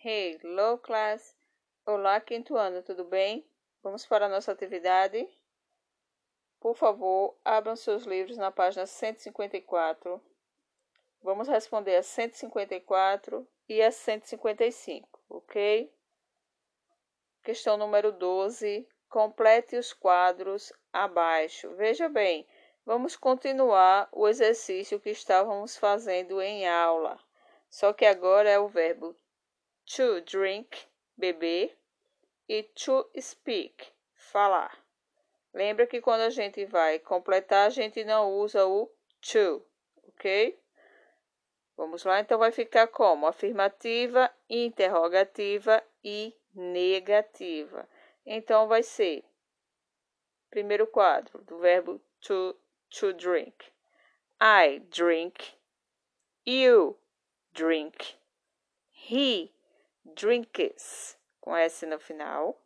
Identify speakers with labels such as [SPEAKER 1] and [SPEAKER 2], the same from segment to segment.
[SPEAKER 1] Hey, hello class! Olá, quinto ano, tudo bem? Vamos para a nossa atividade? Por favor, abram seus livros na página 154. Vamos responder a 154 e a 155, ok? Questão número 12. Complete os quadros abaixo. Veja bem, vamos continuar o exercício que estávamos fazendo em aula. Só que agora é o verbo to drink, beber, e to speak, falar. Lembra que quando a gente vai completar, a gente não usa o to, ok? Vamos lá, então vai ficar como afirmativa, interrogativa e negativa. Então vai ser primeiro quadro do verbo to, to drink. I drink, you drink, he drinks, com S no final.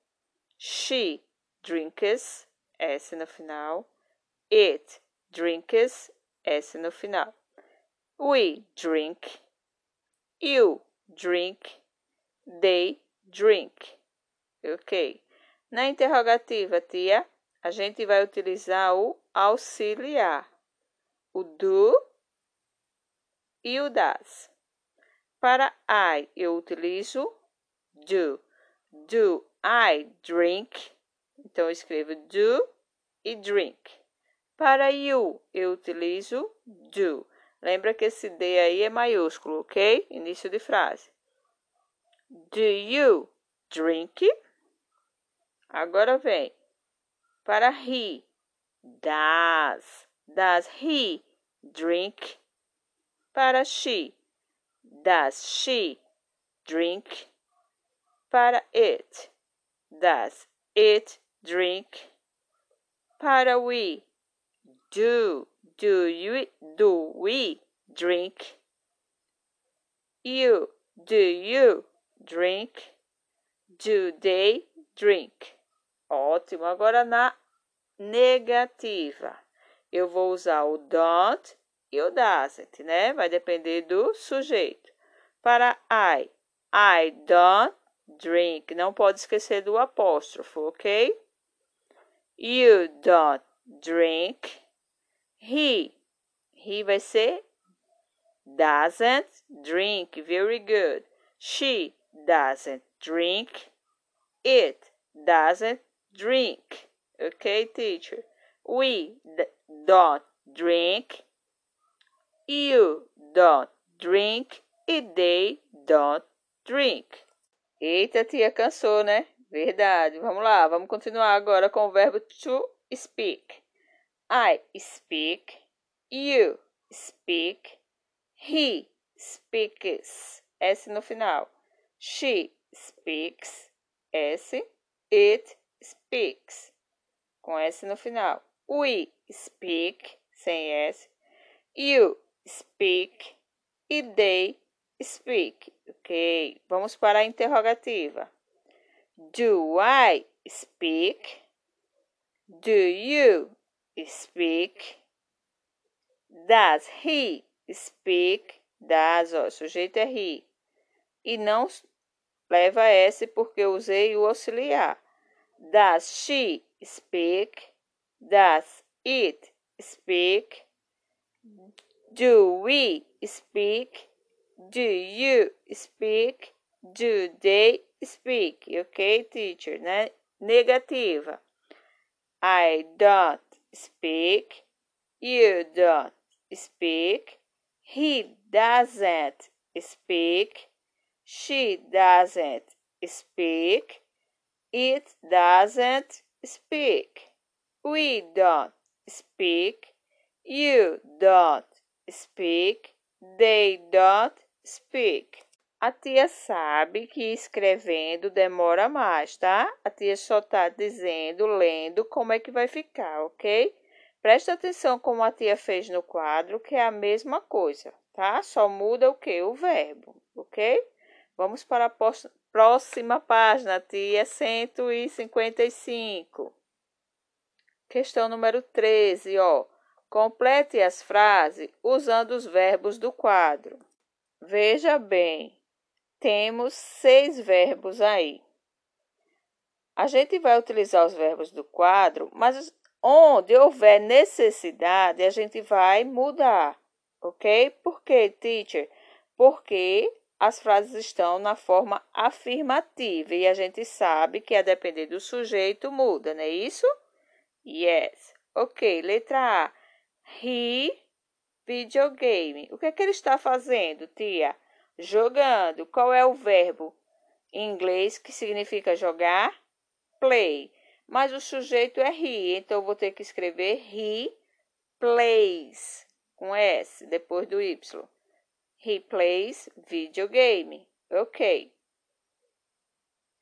[SPEAKER 1] She drinks, S no final. It drinks, S no final. We drink. You drink. They drink. Ok. Na interrogativa, tia, a gente vai utilizar o auxiliar. O do e o das. Para I, eu utilizo do. Do I drink? Então, eu escrevo do e drink. Para you, eu utilizo do. Lembra que esse D aí é maiúsculo, ok? Início de frase. Do you drink? Agora vem. Para he. Does. Does he drink? Para she. Does she drink? Para it. Does it drink? Para we. Do. Do you do we drink? You. Do you drink? Do they drink? Ótimo. Agora na negativa. Eu vou usar o don't e o doesn't, né? Vai depender do sujeito. Para I, I don't drink. Não pode esquecer do apóstrofo, ok? You don't drink. He, he vai ser doesn't drink. Very good. She doesn't drink. It doesn't drink. Okay, teacher? We don't drink. You don't drink e they don't drink. Eita, tia, cansou, né? Verdade. Vamos lá, vamos continuar agora com o verbo to speak. I speak. You speak. He speaks. S no final. She speaks. S. It speaks. Com S no final. We speak. Sem S. You speak e they speak. Ok, vamos para a interrogativa. Do I speak? Do you speak? Does he speak? Does, ó, o sujeito é he. E não leva S porque usei o auxiliar. Does she speak? Does it speak? Do we speak? Do you speak? Do they speak? Ok, teacher? Né? Negativa. I don't speak. You don't speak. He doesn't speak. She doesn't speak. It doesn't speak. We don't speak. You don't speak, they don't speak. A tia sabe que escrevendo demora mais, tá? A tia só tá dizendo, lendo, como é que vai ficar, ok? Presta atenção como a tia fez no quadro, que é a mesma coisa, tá? Só muda o que? O verbo, ok? Vamos para a próxima página, tia 155. Questão número 13, ó. Complete as frases usando os verbos do quadro. Veja bem, temos seis verbos aí. A gente vai utilizar os verbos do quadro, mas onde houver necessidade, a gente vai mudar, ok? Por quê, teacher? Porque as frases estão na forma afirmativa e a gente sabe que a depender do sujeito muda, não é isso? Yes. Ok, letra A. He videogame. O que é que ele está fazendo, tia? Jogando. Qual é o verbo em inglês que significa jogar? Play. Mas o sujeito é he, então eu vou ter que escrever he plays com S depois do Y. He plays videogame. Ok.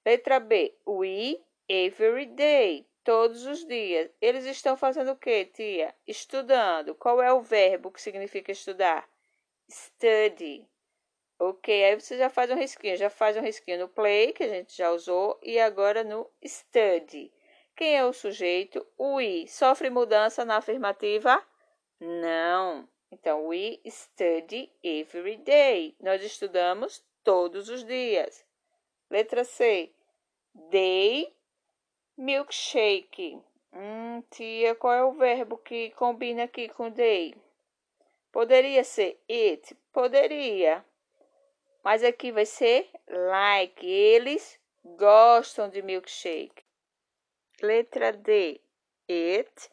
[SPEAKER 1] Letra B. We every day todos os dias. Eles estão fazendo o quê, tia? Estudando. Qual é o verbo que significa estudar? Study. Ok, aí você já faz um risquinho, já faz um risquinho no play, que a gente já usou, e agora no study. Quem é o sujeito? O we. Sofre mudança na afirmativa? Não. Então, we study every day. Nós estudamos todos os dias. Letra C. They Milkshake. Hum, tia, qual é o verbo que combina aqui com they? Poderia ser it? Poderia. Mas aqui vai ser like. Eles gostam de milkshake. Letra D. It.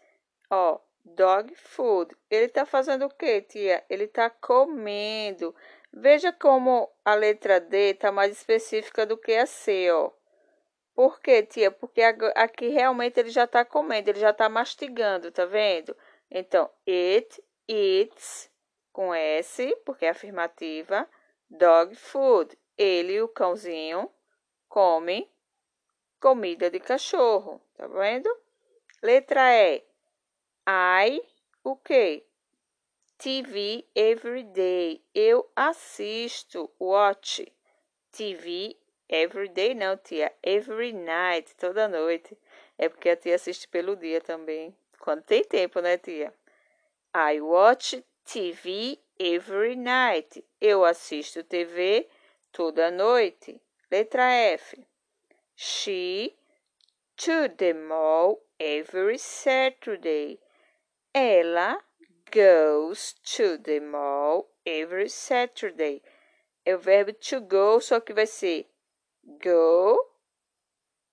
[SPEAKER 1] Ó, dog food. Ele tá fazendo o quê, tia? Ele tá comendo. Veja como a letra D tá mais específica do que a C, ó. Por quê, tia? Porque aqui realmente ele já está comendo, ele já está mastigando, tá vendo? Então, it eats com S, porque é afirmativa, dog food. Ele, o cãozinho, come comida de cachorro, tá vendo? Letra E. I, o quê? TV every day. Eu assisto, watch TV Every day não, tia. Every night, toda noite. É porque a tia assiste pelo dia também. Quando tem tempo, né, tia? I watch TV every night. Eu assisto TV toda noite. Letra F. She to the mall every Saturday. Ela goes to the mall every Saturday. É o verbo to go, só que vai ser go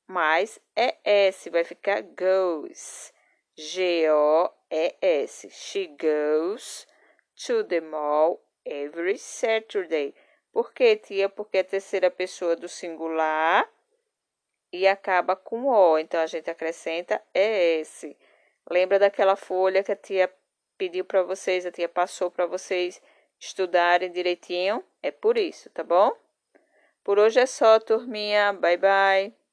[SPEAKER 1] mais ES, vai ficar goes. G-O-E-S. She goes to the mall every Saturday. Por que, tia? Porque é a terceira pessoa do singular e acaba com O. Então, a gente acrescenta ES. Lembra daquela folha que a tia pediu para vocês, a tia passou para vocês estudarem direitinho? É por isso, tá bom? Por hoje é só, turminha. Bye, bye.